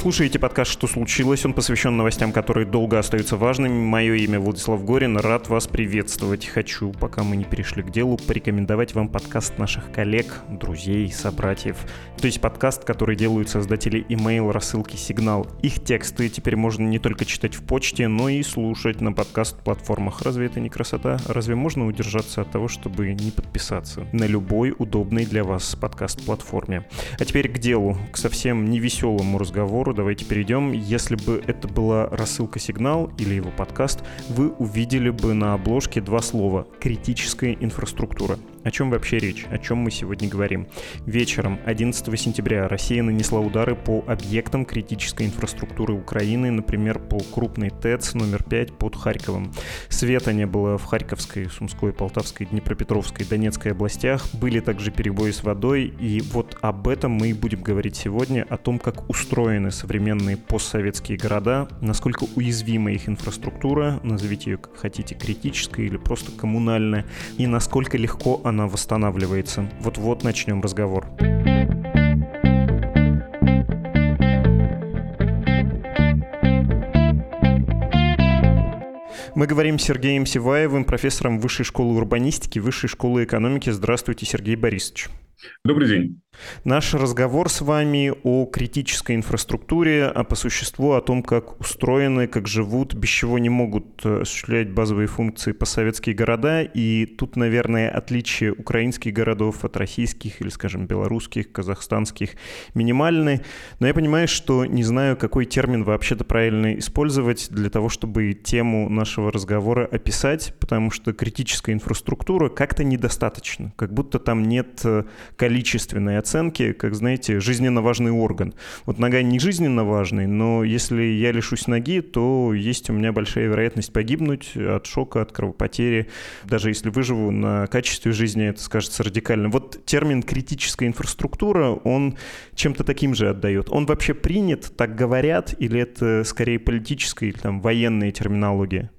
Слушаете подкаст «Что случилось?». Он посвящен новостям, которые долго остаются важными. Мое имя Владислав Горин. Рад вас приветствовать. Хочу, пока мы не перешли к делу, порекомендовать вам подкаст наших коллег, друзей, собратьев. То есть подкаст, который делают создатели email рассылки «Сигнал». Их тексты теперь можно не только читать в почте, но и слушать на подкаст-платформах. Разве это не красота? Разве можно удержаться от того, чтобы не подписаться на любой удобной для вас подкаст-платформе? А теперь к делу, к совсем невеселому разговору разговору давайте перейдем. Если бы это была рассылка «Сигнал» или его подкаст, вы увидели бы на обложке два слова «критическая инфраструктура». О чем вообще речь? О чем мы сегодня говорим? Вечером 11 сентября Россия нанесла удары по объектам критической инфраструктуры Украины, например, по крупной ТЭЦ номер 5 под Харьковом. Света не было в Харьковской, Сумской, Полтавской, Днепропетровской, Донецкой областях. Были также перебои с водой. И вот об этом мы и будем говорить сегодня, о том, как устроены современные постсоветские города, насколько уязвима их инфраструктура, назовите ее как хотите, критической или просто коммунальная, и насколько легко она восстанавливается. Вот-вот начнем разговор. Мы говорим с Сергеем Сиваевым, профессором Высшей школы урбанистики, Высшей школы экономики. Здравствуйте, Сергей Борисович. Добрый день. Наш разговор с вами о критической инфраструктуре, а по существу о том, как устроены, как живут, без чего не могут э, осуществлять базовые функции постсоветские города. И тут, наверное, отличие украинских городов от российских или, скажем, белорусских, казахстанских минимальны. Но я понимаю, что не знаю, какой термин вообще-то правильно использовать для того, чтобы тему нашего разговора описать, потому что критическая инфраструктура как-то недостаточно, как будто там нет э, количественной оценки, как, знаете, жизненно важный орган. Вот нога не жизненно важный, но если я лишусь ноги, то есть у меня большая вероятность погибнуть от шока, от кровопотери. Даже если выживу на качестве жизни, это скажется радикально. Вот термин «критическая инфраструктура», он чем-то таким же отдает. Он вообще принят, так говорят, или это скорее политическая или там военная терминология?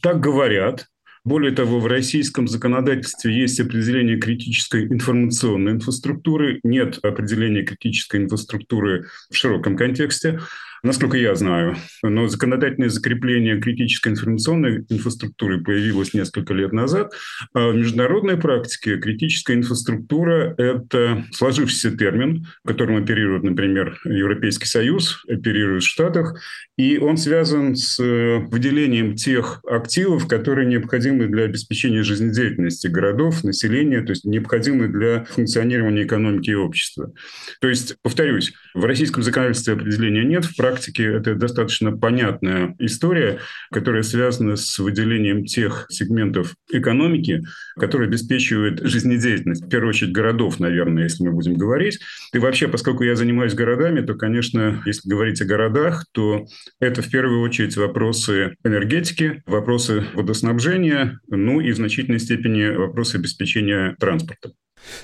Так говорят. Более того, в российском законодательстве есть определение критической информационной инфраструктуры, нет определения критической инфраструктуры в широком контексте насколько я знаю. Но законодательное закрепление критической информационной инфраструктуры появилось несколько лет назад. А в международной практике критическая инфраструктура – это сложившийся термин, которым оперирует, например, Европейский Союз, оперирует в Штатах, и он связан с э, выделением тех активов, которые необходимы для обеспечения жизнедеятельности городов, населения, то есть необходимы для функционирования экономики и общества. То есть, повторюсь, в российском законодательстве определения нет, в практике это достаточно понятная история, которая связана с выделением тех сегментов экономики, которые обеспечивают жизнедеятельность, в первую очередь городов, наверное, если мы будем говорить. И вообще, поскольку я занимаюсь городами, то, конечно, если говорить о городах, то это в первую очередь вопросы энергетики, вопросы водоснабжения, ну и в значительной степени вопросы обеспечения транспорта.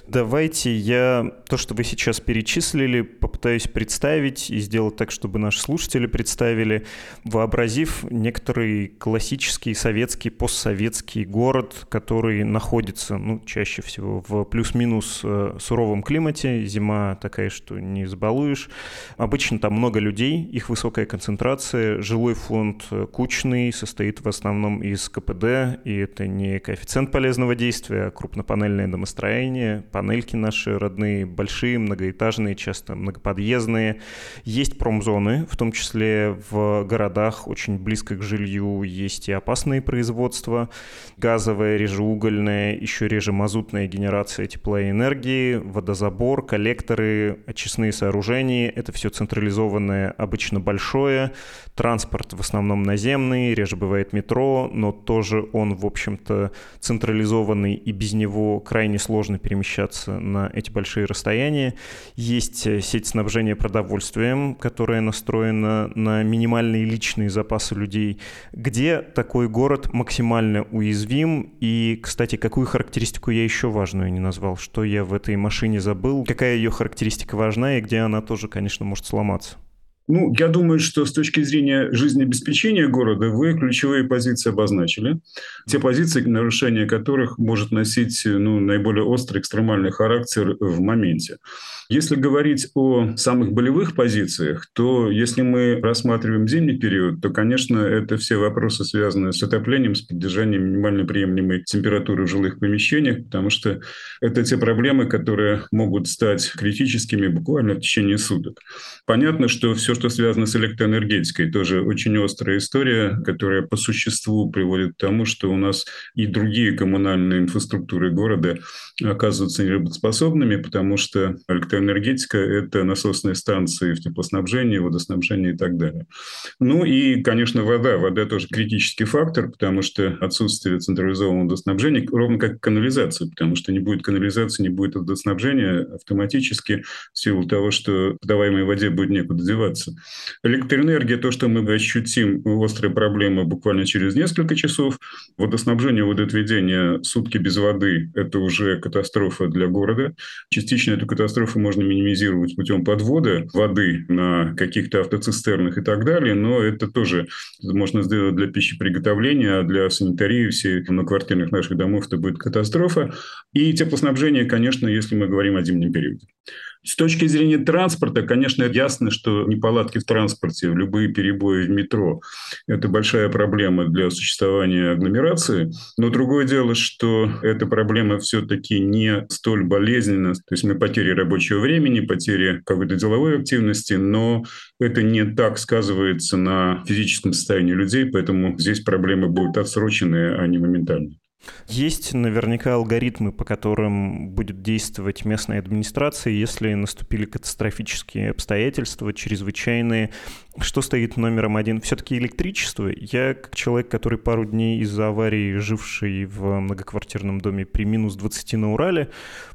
Давайте я то, что вы сейчас перечислили, попытаюсь представить и сделать так, чтобы наши слушатели представили, вообразив некоторый классический советский, постсоветский город, который находится, ну, чаще всего в плюс-минус э, суровом климате, зима такая, что не забалуешь. Обычно там много людей, их высокая концентрация, жилой фонд кучный, состоит в основном из КПД, и это не коэффициент полезного действия, а крупнопанельное домостроение, панельки наши родные, большие, многоэтажные, часто многоподъездные. Есть промзоны, в том числе в городах, очень близко к жилью, есть и опасные производства. Газовая, режеугольная, еще реже мазутная генерация тепла и энергии, водозабор, коллекторы, очистные сооружения. Это все централизованное, обычно большое. Транспорт в основном наземный, реже бывает метро, но тоже он, в общем-то, централизованный, и без него крайне сложно перемещаться перемещаться на эти большие расстояния. Есть э, сеть снабжения продовольствием, которая настроена на минимальные личные запасы людей. Где такой город максимально уязвим? И, кстати, какую характеристику я еще важную не назвал? Что я в этой машине забыл? Какая ее характеристика важна и где она тоже, конечно, может сломаться? Ну, я думаю, что с точки зрения жизнеобеспечения города вы ключевые позиции обозначили. Те позиции, нарушение которых может носить ну, наиболее острый экстремальный характер в моменте. Если говорить о самых болевых позициях, то если мы рассматриваем зимний период, то, конечно, это все вопросы, связанные с отоплением, с поддержанием минимально приемлемой температуры в жилых помещениях, потому что это те проблемы, которые могут стать критическими буквально в течение суток. Понятно, что все, что связано с электроэнергетикой, тоже очень острая история, которая по существу приводит к тому, что у нас и другие коммунальные инфраструктуры города оказываются неработоспособными, потому что электроэнергетика – это насосные станции в теплоснабжении, водоснабжении и так далее. Ну и, конечно, вода. Вода тоже критический фактор, потому что отсутствие централизованного водоснабжения, ровно как канализация, потому что не будет канализации, не будет водоснабжения автоматически в силу того, что подаваемой воде будет некуда деваться. Электроэнергия – то, что мы ощутим острые проблемы буквально через несколько часов. Водоснабжение, водоотведение сутки без воды – это уже катастрофа для города. Частично эту катастрофу можно минимизировать путем подвода воды на каких-то автоцистернах и так далее, но это тоже можно сделать для пищеприготовления, а для санитарии всей квартирных наших домов это будет катастрофа. И теплоснабжение, конечно, если мы говорим о зимнем периоде. С точки зрения транспорта, конечно, ясно, что неполадки в транспорте, любые перебои в метро – это большая проблема для существования агломерации. Но другое дело, что эта проблема все-таки не столь болезненна. То есть мы потери рабочего времени, потери какой-то деловой активности, но это не так сказывается на физическом состоянии людей, поэтому здесь проблемы будут отсроченные, а не моментальные. Есть наверняка алгоритмы, по которым будет действовать местная администрация, если наступили катастрофические обстоятельства, чрезвычайные. Что стоит номером один? Все-таки электричество. Я, как человек, который пару дней из-за аварии, живший в многоквартирном доме при минус 20 на Урале,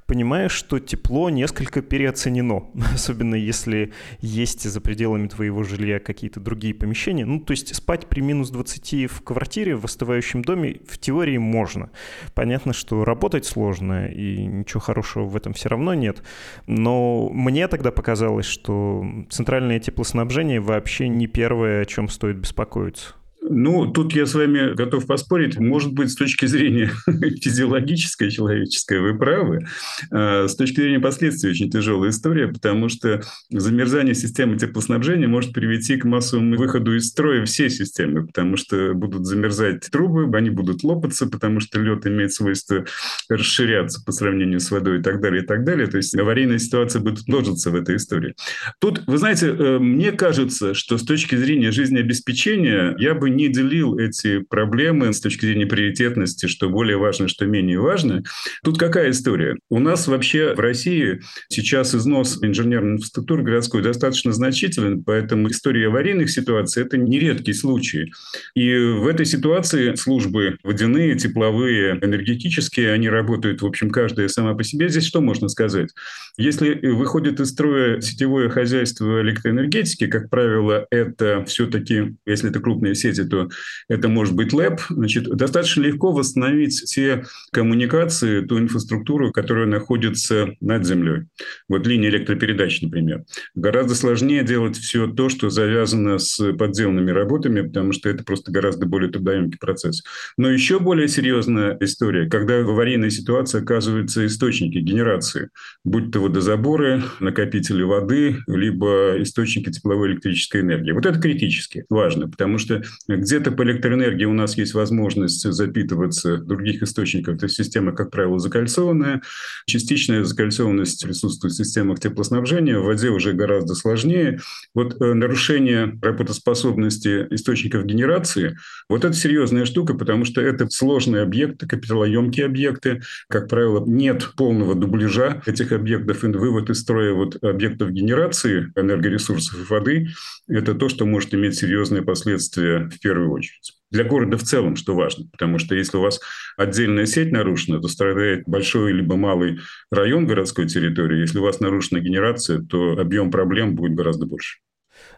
понимаешь, что тепло несколько переоценено, особенно если есть за пределами твоего жилья какие-то другие помещения. Ну, то есть спать при минус 20 в квартире, в остывающем доме в теории можно. Понятно, что работать сложно, и ничего хорошего в этом все равно нет. Но мне тогда показалось, что центральное теплоснабжение вообще не первое, о чем стоит беспокоиться. Ну, тут я с вами готов поспорить. Может быть, с точки зрения физиологической, человеческой, вы правы. А с точки зрения последствий очень тяжелая история, потому что замерзание системы теплоснабжения может привести к массовому выходу из строя всей системы, потому что будут замерзать трубы, они будут лопаться, потому что лед имеет свойство расширяться по сравнению с водой и так далее, и так далее. То есть аварийная ситуация будет множиться в этой истории. Тут, вы знаете, э, мне кажется, что с точки зрения жизнеобеспечения я бы не делил эти проблемы с точки зрения приоритетности, что более важно, что менее важно. Тут какая история? У нас вообще в России сейчас износ инженерной инфраструктуры городской достаточно значителен, поэтому история аварийных ситуаций – это нередкий случай. И в этой ситуации службы водяные, тепловые, энергетические, они работают, в общем, каждая сама по себе. Здесь что можно сказать? Если выходит из строя сетевое хозяйство электроэнергетики, как правило, это все-таки, если это крупные сети, то это может быть лэп. Значит, достаточно легко восстановить те коммуникации, ту инфраструктуру, которая находится над землей. Вот линия электропередач, например. Гораздо сложнее делать все то, что завязано с подземными работами, потому что это просто гораздо более трудоемкий процесс. Но еще более серьезная история, когда в аварийной ситуации оказываются источники генерации, будь то водозаборы, накопители воды, либо источники тепловой электрической энергии. Вот это критически важно, потому что где-то по электроэнергии у нас есть возможность запитываться других источников. То есть система, как правило, закольцованная. Частичная закольцованность присутствует в системах теплоснабжения. В воде уже гораздо сложнее. Вот э, нарушение работоспособности источников генерации – вот это серьезная штука, потому что это сложные объекты, капиталоемкие объекты. Как правило, нет полного дубляжа этих объектов объектов, вывод из строя вот объектов генерации энергоресурсов и воды – это то, что может иметь серьезные последствия, в первую очередь. Для города в целом, что важно, потому что если у вас отдельная сеть нарушена, то страдает большой либо малый район городской территории. Если у вас нарушена генерация, то объем проблем будет гораздо больше.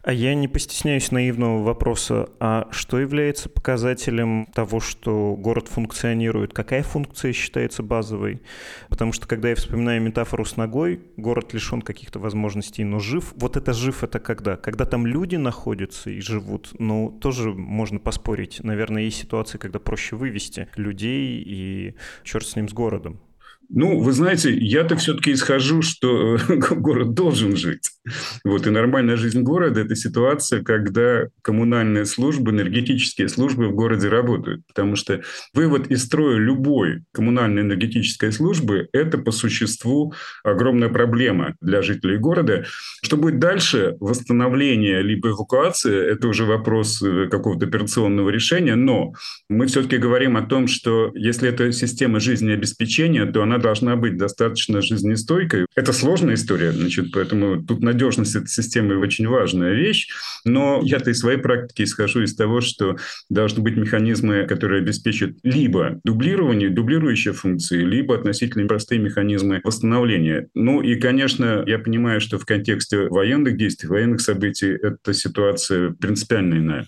А я не постесняюсь наивного вопроса, а что является показателем того, что город функционирует? Какая функция считается базовой? Потому что когда я вспоминаю метафору с ногой, город лишен каких-то возможностей, но жив. Вот это жив это когда? Когда там люди находятся и живут, ну, тоже можно поспорить. Наверное, есть ситуации, когда проще вывести людей и черт с ним с городом. Ну, вы знаете, я-то все-таки исхожу, что город должен жить. Вот, и нормальная жизнь города – это ситуация, когда коммунальные службы, энергетические службы в городе работают. Потому что вывод из строя любой коммунальной энергетической службы – это по существу огромная проблема для жителей города. Что будет дальше? Восстановление либо эвакуация – это уже вопрос э, какого-то операционного решения. Но мы все-таки говорим о том, что если это система жизнеобеспечения, то она должна быть достаточно жизнестойкой. Это сложная история, значит, поэтому тут надежность этой системы очень важная вещь. Но я-то из своей практики исхожу из того, что должны быть механизмы, которые обеспечат либо дублирование, дублирующие функции, либо относительно простые механизмы восстановления. Ну и, конечно, я понимаю, что в контексте военных действий, военных событий эта ситуация принципиально иная.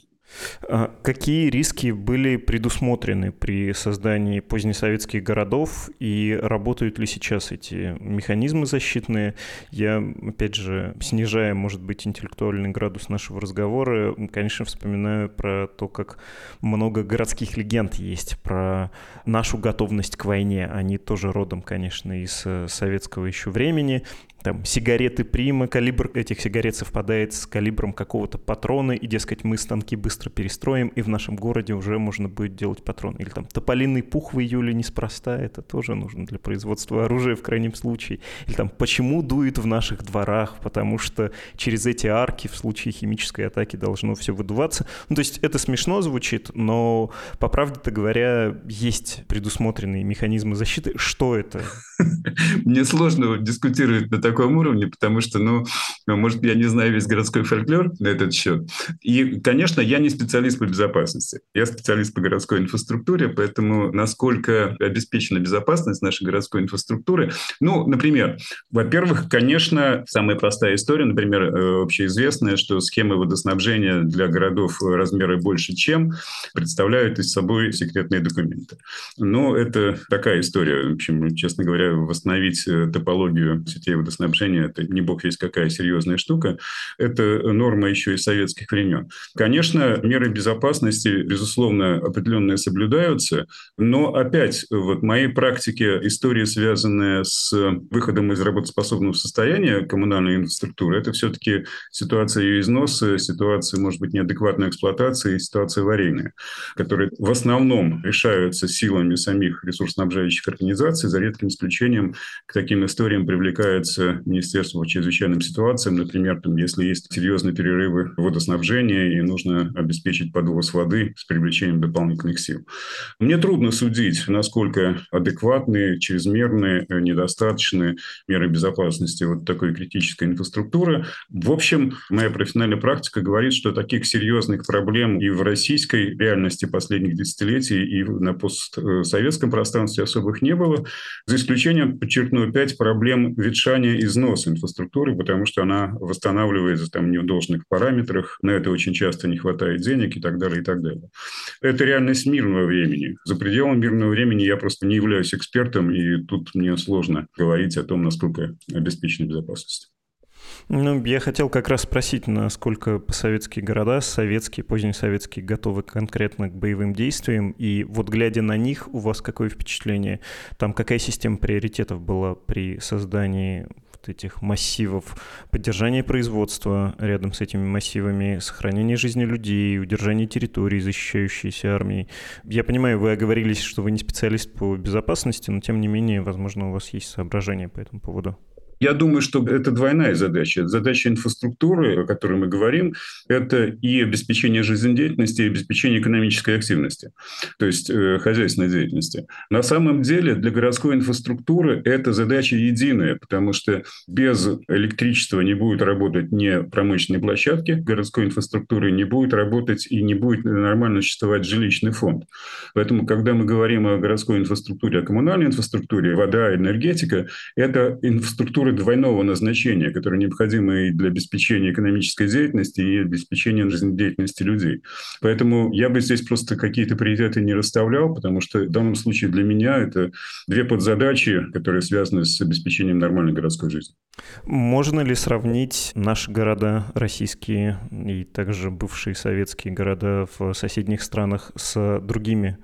А какие риски были предусмотрены при создании позднесоветских городов и работают ли сейчас эти механизмы защитные? Я, опять же, снижая, может быть, интеллектуальный градус нашего разговора, конечно, вспоминаю про то, как много городских легенд есть про нашу готовность к войне. Они тоже родом, конечно, из э, советского еще времени там, сигареты Прима, калибр этих сигарет совпадает с калибром какого-то патрона, и, дескать, мы станки быстро перестроим, и в нашем городе уже можно будет делать патрон. Или там тополиный пух в июле неспроста, это тоже нужно для производства оружия в крайнем случае. Или там, почему дует в наших дворах, потому что через эти арки в случае химической атаки должно все выдуваться. Ну, то есть это смешно звучит, но, по правде-то говоря, есть предусмотренные механизмы защиты. Что это? Мне сложно дискутировать на таком уровне, потому что, ну, может, я не знаю весь городской фольклор на этот счет. И, конечно, я не специалист по безопасности. Я специалист по городской инфраструктуре, поэтому насколько обеспечена безопасность нашей городской инфраструктуры. Ну, например, во-первых, конечно, самая простая история, например, э, общеизвестная, что схемы водоснабжения для городов размера больше, чем представляют из собой секретные документы. Но это такая история. В общем, честно говоря, восстановить э, топологию сетей водоснабжения снабжения – это не бог весь какая серьезная штука. Это норма еще из советских времен. Конечно, меры безопасности, безусловно, определенные соблюдаются, но опять вот в моей практике история, связанная с выходом из работоспособного состояния коммунальной инфраструктуры, это все-таки ситуация ее износа, ситуация, может быть, неадекватной эксплуатации, ситуация аварийная, которые в основном решаются силами самих ресурсоснабжающих организаций, за редким исключением к таким историям привлекается Министерство по чрезвычайным ситуациям, например, там, если есть серьезные перерывы водоснабжения и нужно обеспечить подвоз воды с привлечением дополнительных сил. Мне трудно судить, насколько адекватные, чрезмерные, недостаточные меры безопасности вот такой критической инфраструктуры. В общем, моя профессиональная практика говорит, что таких серьезных проблем и в российской реальности последних десятилетий, и на постсоветском пространстве особых не было, за исключением, подчеркну, пять проблем ветшания износ инфраструктуры, потому что она восстанавливается там не в должных параметрах, на это очень часто не хватает денег и так далее, и так далее. Это реальность мирного времени. За пределами мирного времени я просто не являюсь экспертом, и тут мне сложно говорить о том, насколько обеспечена безопасность. Ну, я хотел как раз спросить, насколько советские города, советские, позднесоветские, готовы конкретно к боевым действиям. И вот глядя на них, у вас какое впечатление? Там какая система приоритетов была при создании этих массивов, поддержания производства рядом с этими массивами, сохранение жизни людей, удержание территорий, защищающейся армией. Я понимаю, вы оговорились, что вы не специалист по безопасности, но тем не менее, возможно, у вас есть соображения по этому поводу. Я думаю, что это двойная задача. Задача инфраструктуры, о которой мы говорим, это и обеспечение жизнедеятельности, и обеспечение экономической активности, то есть э, хозяйственной деятельности. На самом деле для городской инфраструктуры эта задача единая, потому что без электричества не будет работать ни промышленные площадки городской инфраструктуры, не будет работать и не будет нормально существовать жилищный фонд. Поэтому, когда мы говорим о городской инфраструктуре, о коммунальной инфраструктуре, вода, энергетика, это инфраструктура двойного назначения, которая необходима и для обеспечения экономической деятельности, и обеспечения жизнедеятельности людей. Поэтому я бы здесь просто какие-то приоритеты не расставлял, потому что в данном случае для меня это две подзадачи, которые связаны с обеспечением нормальной городской жизни. Можно ли сравнить наши города российские и также бывшие советские города в соседних странах с другими,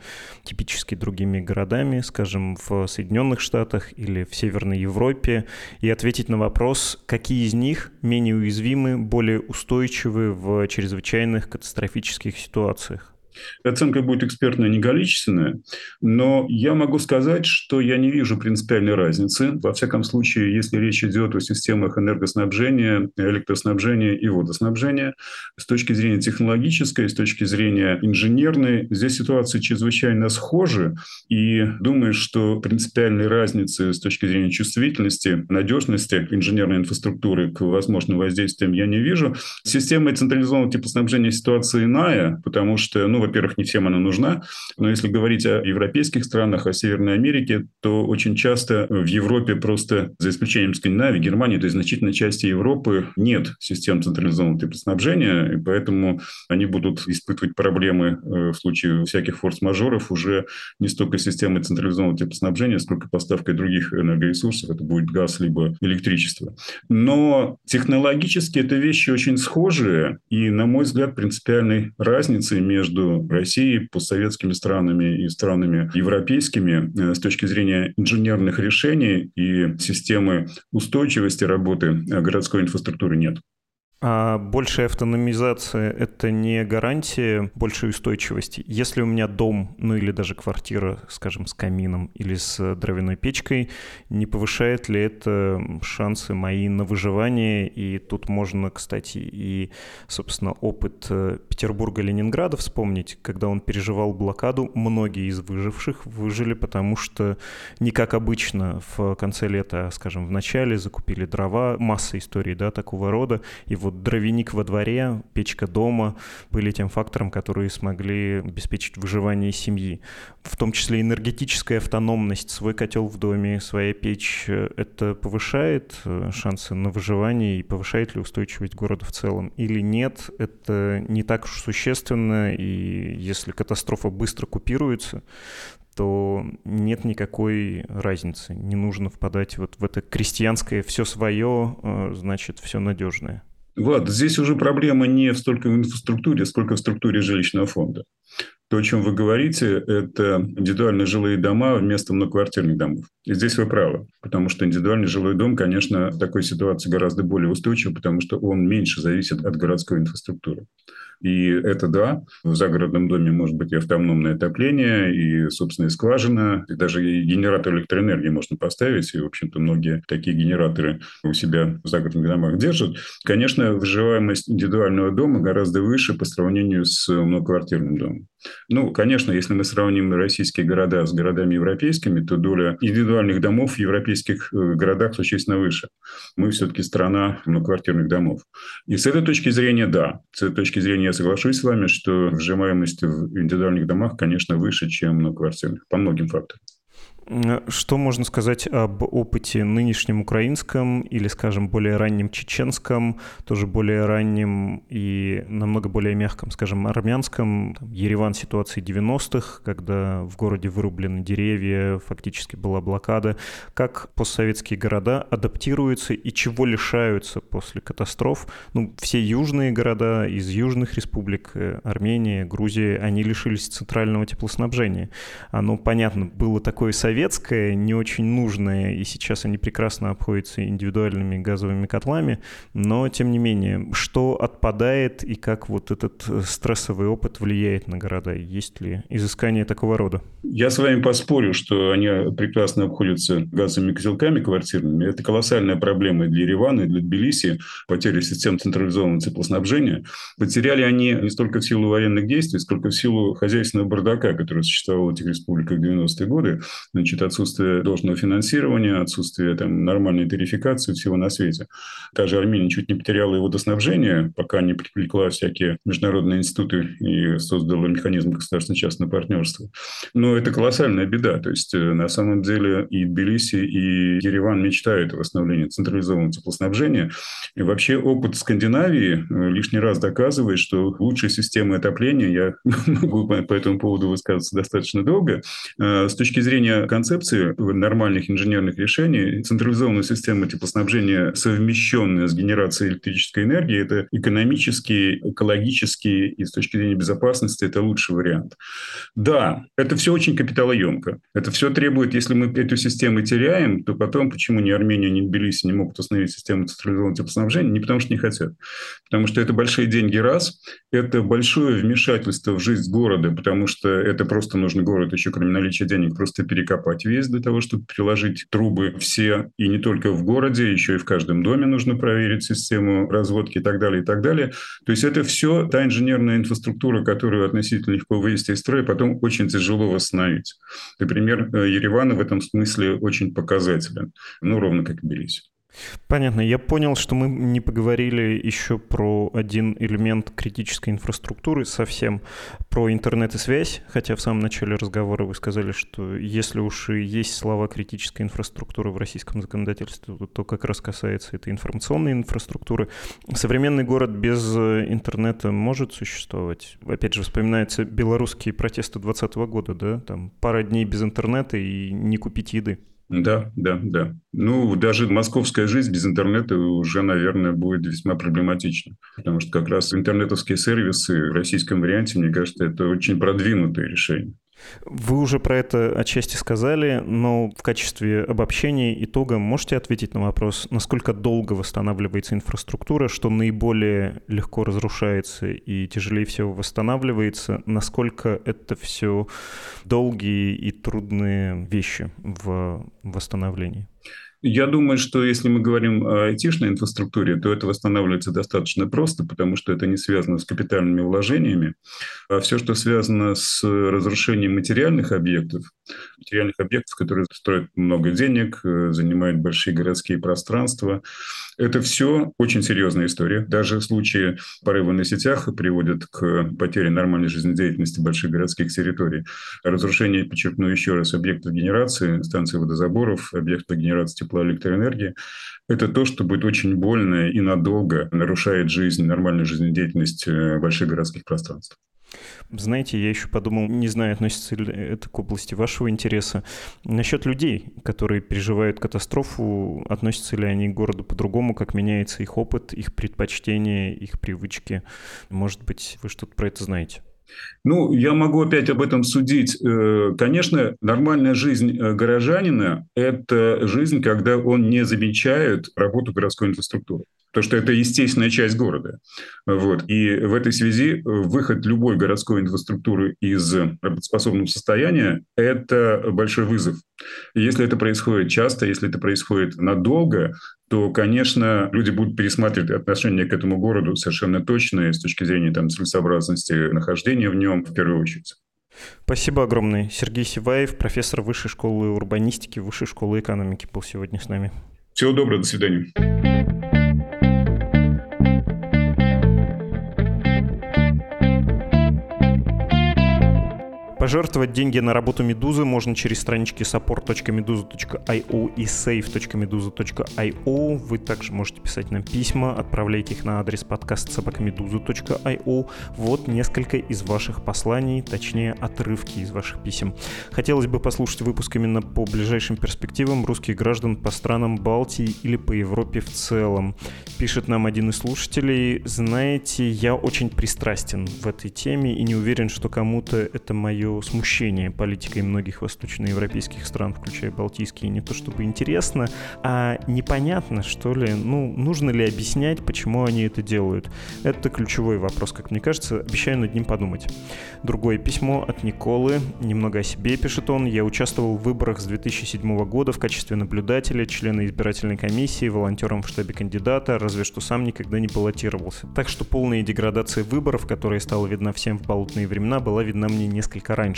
типически другими городами, скажем, в Соединенных Штатах или в Северной Европе, и ответить на вопрос, какие из них менее уязвимы, более устойчивы в чрезвычайных катастрофических ситуациях? Оценка будет экспертная, не количественная, но я могу сказать, что я не вижу принципиальной разницы. Во всяком случае, если речь идет о системах энергоснабжения, электроснабжения и водоснабжения, с точки зрения технологической, с точки зрения инженерной, здесь ситуации чрезвычайно схожи. И думаю, что принципиальной разницы с точки зрения чувствительности, надежности инженерной инфраструктуры к возможным воздействиям я не вижу. Система централизованного типа снабжения ситуация иная, потому что, ну, во-первых, не всем она нужна, но если говорить о европейских странах, о Северной Америке, то очень часто в Европе просто, за исключением Скандинавии, Германии, то есть значительной части Европы нет систем централизованного типа снабжения, и поэтому они будут испытывать проблемы э, в случае всяких форс-мажоров уже не столько системой централизованного типа снабжения, сколько поставкой других энергоресурсов, это будет газ либо электричество. Но технологически это вещи очень схожие, и, на мой взгляд, принципиальной разницы между Россией, постсоветскими странами и странами европейскими э, с точки зрения инженерных решений и системы устойчивости работы э, городской инфраструктуры нет. А большая автономизация — это не гарантия большей устойчивости. Если у меня дом, ну или даже квартира, скажем, с камином или с дровяной печкой, не повышает ли это шансы мои на выживание? И тут можно, кстати, и, собственно, опыт э, Петербурга-Ленинграда вспомнить. Когда он переживал блокаду, многие из выживших выжили, потому что не как обычно в конце лета, а, скажем, в начале закупили дрова, масса историй, да, такого рода, и вот вот дровяник во дворе, печка дома были тем фактором, которые смогли обеспечить выживание семьи. В том числе энергетическая автономность, свой котел в доме, своя печь, э, это повышает э, шансы на выживание и повышает ли устойчивость города в целом или нет, это не так уж существенно, и если катастрофа быстро купируется, то нет никакой разницы. Не нужно впадать вот в это крестьянское все свое, э, значит, все надежное. Влад, здесь уже проблема не столько в инфраструктуре, сколько в структуре жилищного фонда. То, о чем вы говорите, это индивидуальные жилые дома вместо многоквартирных домов. И здесь вы правы, потому что индивидуальный жилой дом, конечно, в такой ситуации гораздо более устойчив, потому что он меньше зависит от городской инфраструктуры. И это да, в загородном доме может быть и автономное отопление, и собственная скважина, и даже и генератор электроэнергии можно поставить, и, в общем-то, многие такие генераторы у себя в загородных домах держат. Конечно, выживаемость индивидуального дома гораздо выше по сравнению с многоквартирным домом. Ну, конечно, если мы сравним российские города с городами европейскими, то доля индивидуальных домов в европейских э, городах существенно выше. Мы все-таки страна многоквартирных домов. И с этой точки зрения, да, с этой точки зрения я соглашусь с вами, что вжимаемость в индивидуальных домах, конечно, выше, чем многоквартирных по многим факторам. Что можно сказать об опыте нынешнем украинском или, скажем, более раннем чеченском, тоже более раннем и намного более мягком, скажем, армянском? Ереван ситуации 90-х, когда в городе вырублены деревья, фактически была блокада. Как постсоветские города адаптируются и чего лишаются после катастроф? Ну, все южные города из южных республик, э, Армения, Грузия, они лишились центрального теплоснабжения. Оно, понятно, было такое совет советское, не очень нужное, и сейчас они прекрасно обходятся индивидуальными газовыми котлами, но тем не менее, что отпадает и как вот этот э, стрессовый опыт влияет на города? Есть ли изыскания такого рода? Я с вами поспорю, что они прекрасно обходятся газовыми котелками квартирными. Это колоссальная проблема для Еревана, и для Тбилиси, потеря систем централизованного теплоснабжения. Потеряли они не столько в силу военных действий, сколько в силу хозяйственного бардака, который существовал в этих республиках в 90-е годы. Значит, отсутствие должного финансирования, отсутствие там, нормальной тарификации, всего на свете. Та же Армения чуть не потеряла его водоснабжение, пока не привлекла всякие международные институты и создала механизм государственно-частного партнерства. Но это колоссальная беда. То есть, э, на самом деле, и Тбилиси, и Ереван мечтают о восстановлении централизованного теплоснабжения. И вообще опыт Скандинавии э, лишний раз доказывает, что лучшая система отопления, я могу по этому поводу высказываться достаточно долго, э, с точки зрения концепции нормальных инженерных решений, централизованная система теплоснабжения, совмещенная с генерацией электрической энергии, это экономически, экологически и с точки зрения безопасности это лучший вариант. Да, это все очень капиталоемко. Это все требует, если мы эту систему теряем, то потом почему ни Армения, ни Тбилиси не могут установить систему централизованного теплоснабжения? Не потому что не хотят. Потому что это большие деньги раз, это большое вмешательство в жизнь города, потому что это просто нужно город еще кроме наличия денег просто перекопать весь для того, чтобы приложить трубы все, и не только в городе, еще и в каждом доме нужно проверить систему разводки и так далее, и так далее. То есть это все та инженерная инфраструктура, которую относительно легко вывести из строя, потом очень тяжело восстановить. Например, Ереван в этом смысле очень показателен, ну, ровно как и Тбилиси. Понятно. Я понял, что мы не поговорили еще про один элемент критической инфраструктуры совсем, про интернет и связь, хотя в самом начале разговора вы сказали, что если уж и есть слова критической инфраструктуры в российском законодательстве, то как раз касается этой информационной инфраструктуры. Современный город без интернета может существовать? Опять же, вспоминаются белорусские протесты 2020 года, да? Там пара дней без интернета и не купить еды. Да, да, да. Ну, даже московская жизнь без интернета уже, наверное, будет весьма проблематична. Потому что как раз интернетовские сервисы в российском варианте, мне кажется, это очень продвинутое решение. Вы уже про это отчасти сказали, но в качестве обобщения итога можете ответить на вопрос, насколько долго восстанавливается инфраструктура, что наиболее легко разрушается и тяжелее всего восстанавливается, насколько это все долгие и трудные вещи в восстановлении? Я думаю, что если мы говорим о айтишной инфраструктуре, то это восстанавливается достаточно просто, потому что это не связано с капитальными вложениями. А все, что связано с разрушением материальных объектов, материальных объектов, которые стоят много денег, э, занимают большие городские пространства, это все очень серьезная история. Даже случаи порыва на сетях приводят к потере нормальной жизнедеятельности больших городских территорий. Разрушение, подчеркну еще раз, объектов генерации, станции водозаборов, объектов генерации теплоэлектроэнергии – это то, что будет очень больно и надолго нарушает жизнь, нормальную жизнедеятельность э, больших городских пространств. Знаете, я еще подумал, не знаю, относится ли это к области вашего интереса, насчет людей, которые переживают катастрофу, относятся ли они к городу по-другому, как меняется их опыт, их предпочтения, их привычки. Может быть, вы что-то про это знаете? Ну, я могу опять об этом судить. Э, конечно, нормальная жизнь э, горожанина – это жизнь, когда он не замечает работу городской инфраструктуры. То, что это естественная часть города. Вот. И в этой связи э, выход любой городской инфраструктуры из работоспособного состояния – это большой вызов. И если это происходит часто, если это происходит надолго, то, конечно, люди будут пересматривать отношение к этому городу совершенно точно с точки зрения там, целесообразности нахождения в нем в первую очередь. Спасибо огромное. Сергей Сиваев, профессор Высшей школы урбанистики, Высшей школы экономики, был сегодня с нами. Всего доброго, до свидания. Пожертвовать деньги на работу Медузы можно через странички support.meduza.io и save.meduza.io. Вы также можете писать нам письма, отправлять их на адрес подкаст собакамедуза.io. Вот несколько из ваших посланий, точнее отрывки из ваших писем. Хотелось бы послушать выпуск именно по ближайшим перспективам русских граждан по странам Балтии или по Европе в целом. Пишет нам один из слушателей, знаете, я очень пристрастен в этой теме и не уверен, что кому-то это мое смущение политикой многих восточноевропейских стран, включая Балтийские, не то чтобы интересно, а непонятно, что ли, ну, нужно ли объяснять, почему они это делают. Это ключевой вопрос, как мне кажется, обещаю над ним подумать. Другое письмо от Николы, немного о себе пишет он. Я участвовал в выборах с 2007 года в качестве наблюдателя, члена избирательной комиссии, волонтером в штабе кандидата, разве что сам никогда не баллотировался. Так что полная деградация выборов, которая стала видна всем в болотные времена, была видна мне несколько раньше.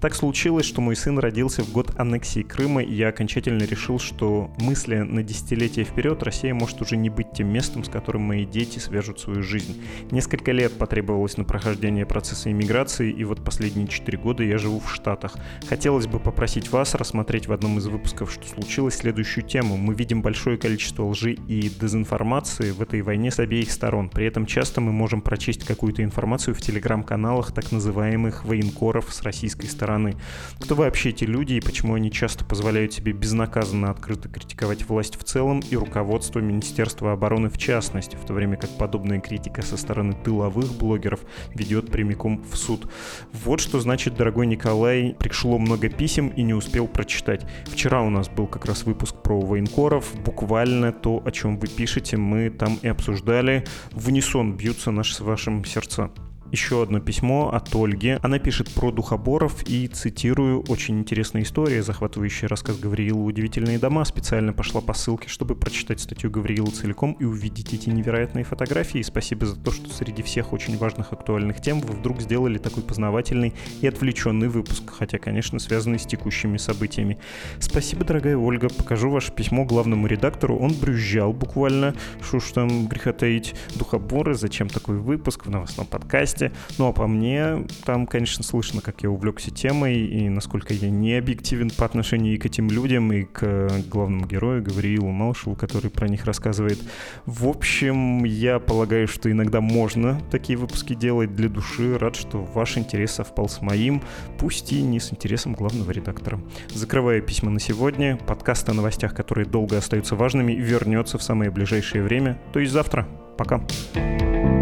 Так случилось, что мой сын родился в год аннексии Крыма, и я окончательно решил, что мысли на десятилетия вперед Россия может уже не быть тем местом, с которым мои дети свяжут свою жизнь. Несколько лет потребовалось на прохождение процесса иммиграции, и вот последние четыре года я живу в Штатах. Хотелось бы попросить вас рассмотреть в одном из выпусков, что случилось, следующую тему. Мы видим большое количество лжи и дезинформации в этой войне с обеих сторон. При этом часто мы можем прочесть какую-то информацию в телеграм-каналах так называемых военкоров с российской стороны. Кто вообще эти люди и почему они часто позволяют себе безнаказанно открыто критиковать власть в целом и руководство Министерства обороны в частности, в то время как подобная критика со стороны тыловых блогеров ведет прямиком в суд. Вот что значит, дорогой Николай, пришло много писем и не успел прочитать. Вчера у нас был как раз выпуск про военкоров. Буквально то, о чем вы пишете, мы там и обсуждали. В унисон бьются наши с вашим сердца еще одно письмо от Ольги. Она пишет про духоборов и, цитирую, «Очень интересная история, захватывающий рассказ Гавриила «Удивительные дома». Специально пошла по ссылке, чтобы прочитать статью Гавриила целиком и увидеть эти невероятные фотографии. Спасибо за то, что среди всех очень важных актуальных тем вы вдруг сделали такой познавательный и отвлеченный выпуск, хотя, конечно, связанный с текущими событиями. Спасибо, дорогая Ольга. Покажу ваше письмо главному редактору. Он брюзжал буквально. Что ж там греха таить. Духоборы, зачем такой выпуск в новостном подкасте? Ну а по мне, там, конечно, слышно, как я увлекся темой и насколько я не объективен по отношению и к этим людям, и к главному герою Гавриилу Малышеву, который про них рассказывает. В общем, я полагаю, что иногда можно такие выпуски делать для души. Рад, что ваш интерес совпал с моим, пусть и не с интересом главного редактора. Закрываю письма на сегодня. Подкаст о новостях, которые долго остаются важными, вернется в самое ближайшее время, то есть завтра. Пока. Пока.